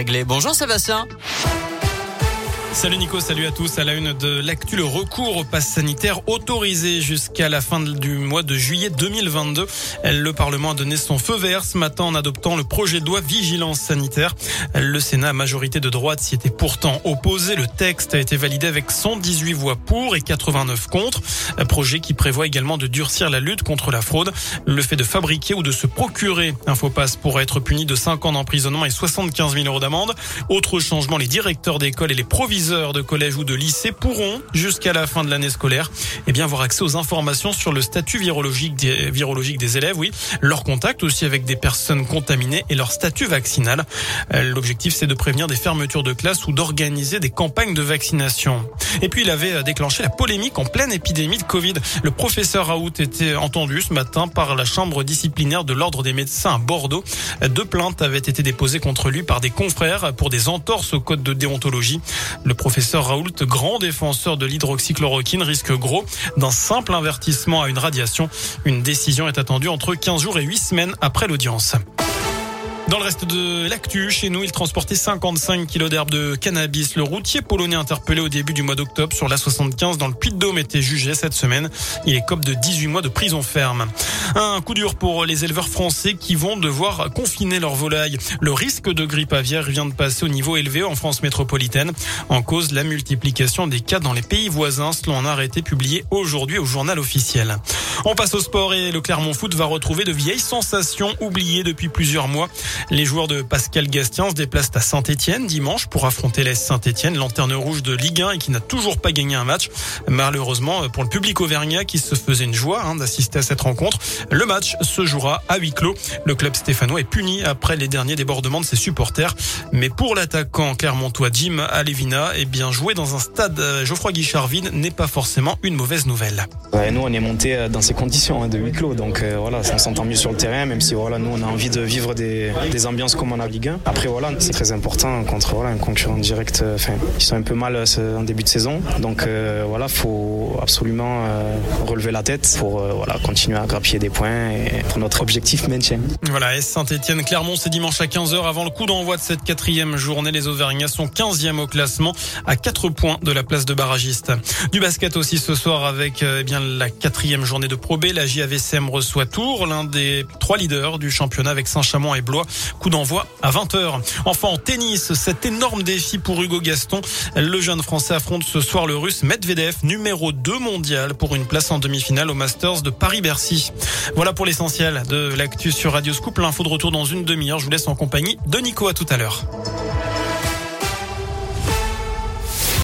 réglé. Bonjour Sébastien. Salut Nico, salut à tous. À la une de l'actu, le recours au pass sanitaire autorisé jusqu'à la fin du mois de juillet 2022. Le Parlement a donné son feu vert ce matin en adoptant le projet de loi vigilance sanitaire. Le Sénat, majorité de droite, s'y était pourtant opposé. Le texte a été validé avec 118 voix pour et 89 contre. Un projet qui prévoit également de durcir la lutte contre la fraude. Le fait de fabriquer ou de se procurer un faux pass pourrait être puni de 5 ans d'emprisonnement et 75 000 euros d'amende. Autre changement, les directeurs d'école et les proviseurs de collège ou de lycée pourront, jusqu'à la fin de l'année scolaire, eh bien, avoir accès aux informations sur le statut virologique des, virologique des élèves, oui, leur contact aussi avec des personnes contaminées et leur statut vaccinal. Euh, l'objectif, c'est de prévenir des fermetures de classe ou d'organiser des campagnes de vaccination. Et puis, il avait euh, déclenché la polémique en pleine épidémie de Covid. Le professeur Raoult était entendu ce matin par la chambre disciplinaire de l'ordre des médecins à Bordeaux. Deux plaintes avaient été déposées contre lui par des confrères pour des entorses au code de déontologie. Professeur Raoult, grand défenseur de l'hydroxychloroquine, risque gros d'un simple avertissement à une radiation. Une décision est attendue entre 15 jours et 8 semaines après l'audience. Dans le reste de l'actu, chez nous, il transportait 55 kilos d'herbe de cannabis. Le routier polonais interpellé au début du mois d'octobre sur la 75 dans le Puy-de-Dôme était jugé cette semaine. Il est cop de 18 mois de prison ferme. Un coup dur pour les éleveurs français qui vont devoir confiner leurs volailles. Le risque de grippe aviaire vient de passer au niveau élevé en France métropolitaine. En cause, la multiplication des cas dans les pays voisins, selon un arrêté publié aujourd'hui au journal officiel. On passe au sport et le Clermont Foot va retrouver de vieilles sensations oubliées depuis plusieurs mois. Les joueurs de Pascal Gastien se déplacent à Saint-Etienne dimanche pour affronter l'Est Saint-Etienne, lanterne rouge de Ligue 1 et qui n'a toujours pas gagné un match. Malheureusement pour le public auvergnat qui se faisait une joie hein, d'assister à cette rencontre, le match se jouera à huis clos. Le club stéphanois est puni après les derniers débordements de ses supporters. Mais pour l'attaquant clermontois Jim Alevina, eh bien jouer dans un stade euh, Geoffroy Guichard vide n'est pas forcément une mauvaise nouvelle. nous on est monté euh, dans ces conditions hein, de huis clos, donc euh, voilà, on s'entend mieux sur le terrain, même si voilà, nous on a envie de vivre des, des ambiances comme en Ligue 1. Après voilà, c'est très important contre voilà, un concurrent direct. Euh, enfin, ils sont un peu mal euh, en début de saison, donc euh, voilà, faut absolument relever la tête pour voilà continuer à grappiller des points et pour notre objectif maintien. Voilà, et Saint-Etienne Clermont, c'est dimanche à 15h avant le coup d'envoi de cette quatrième journée. Les Auvergnats sont 15e au classement à 4 points de la place de barragiste. Du basket aussi ce soir avec eh bien la quatrième journée de Pro B. La JAVCM reçoit Tours, l'un des trois leaders du championnat avec Saint-Chamond et Blois. Coup d'envoi à 20h. Enfin, en tennis, cet énorme défi pour Hugo Gaston. Le jeune Français affronte ce soir le Russe Medvedev, numéro 2 mondial, pour une place en demi-finale au Masters de Paris-Bercy. Voilà pour l'essentiel de l'actu sur Radio Scoop. L'info de retour dans une demi-heure. Je vous laisse en compagnie de Nico. À tout à l'heure.